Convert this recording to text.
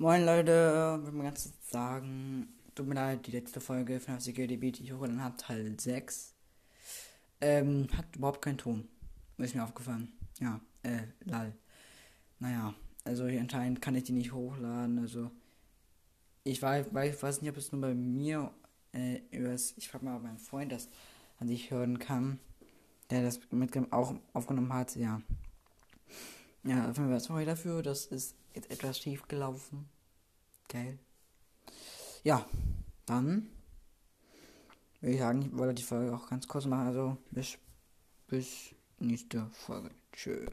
Moin Leute, würde mal ganz sagen, tut mir leid, die letzte Folge von FCGDB, die ich hochgeladen habe, Teil 6, ähm, hat überhaupt keinen Ton. Ist mir aufgefallen. Ja, äh, lal. Naja, also anscheinend kann ich die nicht hochladen, also ich weiß, weiß, nicht, ob es nur bei mir äh, übers, ich frage mal meinen Freund, das an sich hören kann, der das mit auch aufgenommen hat, ja. Ja, auf jeden Fall sorry dafür, das ist jetzt etwas schief gelaufen. Geil. Ja, dann würde ich sagen, ich wollte die Folge auch ganz kurz machen. Also bis, bis nächste Folge. Tschö.